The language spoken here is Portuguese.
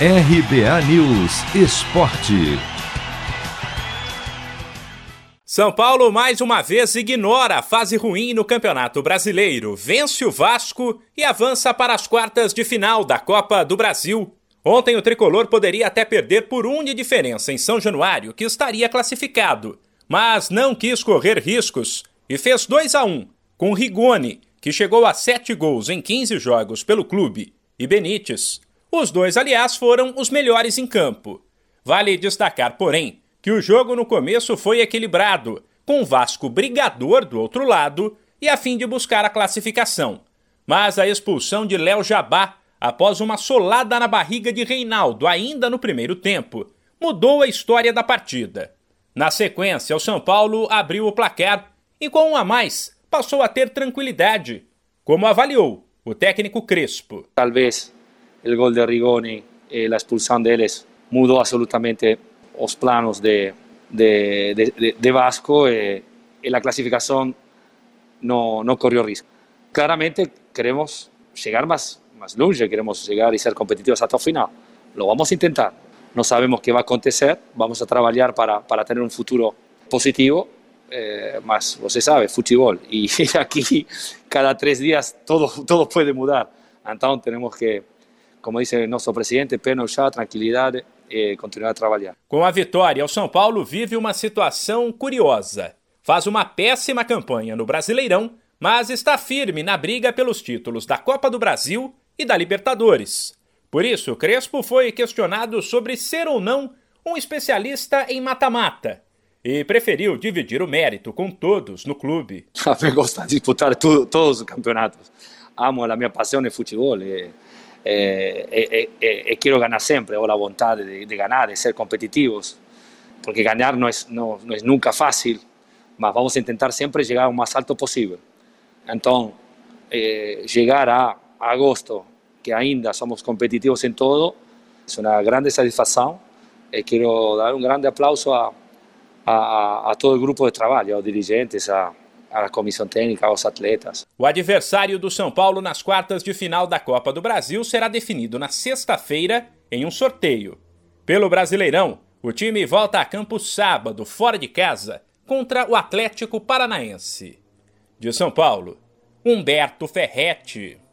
RBA News Esporte. São Paulo mais uma vez ignora a fase ruim no Campeonato Brasileiro, vence o Vasco e avança para as quartas de final da Copa do Brasil. Ontem o tricolor poderia até perder por um de diferença em São Januário, que estaria classificado, mas não quis correr riscos e fez 2 a 1 com Rigoni, que chegou a 7 gols em 15 jogos pelo clube, e Benítez. Os dois, aliás, foram os melhores em campo. Vale destacar, porém, que o jogo no começo foi equilibrado, com o Vasco brigador do outro lado e a fim de buscar a classificação. Mas a expulsão de Léo Jabá, após uma solada na barriga de Reinaldo ainda no primeiro tempo, mudou a história da partida. Na sequência, o São Paulo abriu o placar e, com um a mais, passou a ter tranquilidade, como avaliou o técnico Crespo. Talvez o gol de Rigoni e a expulsão deles mudou absolutamente os planos de, de, de, de Vasco eh, y la clasificación no, no, corrió riesgo. Claramente queremos llegar más, más longe, queremos llegar y ser competitivos hasta el final. Lo vamos a intentar. No sabemos qué va a acontecer, vamos a trabajar para, para tener un futuro positivo, eh, más, você sabe, fútbol. Y aquí cada tres días todo, todo puede mudar. Entonces tenemos que, como dice nuestro presidente, pena ya, tranquilidad, e continuar a trabalhar. Com a vitória, o São Paulo vive uma situação curiosa. Faz uma péssima campanha no Brasileirão, mas está firme na briga pelos títulos da Copa do Brasil e da Libertadores. Por isso, Crespo foi questionado sobre ser ou não um especialista em mata-mata e preferiu dividir o mérito com todos no clube. Eu gosto de disputar todos os campeonatos. Amo a minha paixão no futebol. E quiero ganar siempre, o la voluntad de, de, ganar, de ser competitivos, porque ganar no es, no, no es nunca fácil, mas vamos a intentar siempre llegar lo más alto posible. Entonces, llegar a, a, agosto, que ainda somos competitivos en todo, es una grande satisfacción. quiero dar un grande aplauso a, a, a todo el grupo de trabajo, a los dirigentes, a, a comissão técnica, aos atletas. O adversário do São Paulo nas quartas de final da Copa do Brasil será definido na sexta-feira em um sorteio. Pelo Brasileirão, o time volta a campo sábado, fora de casa, contra o Atlético Paranaense. De São Paulo, Humberto Ferretti.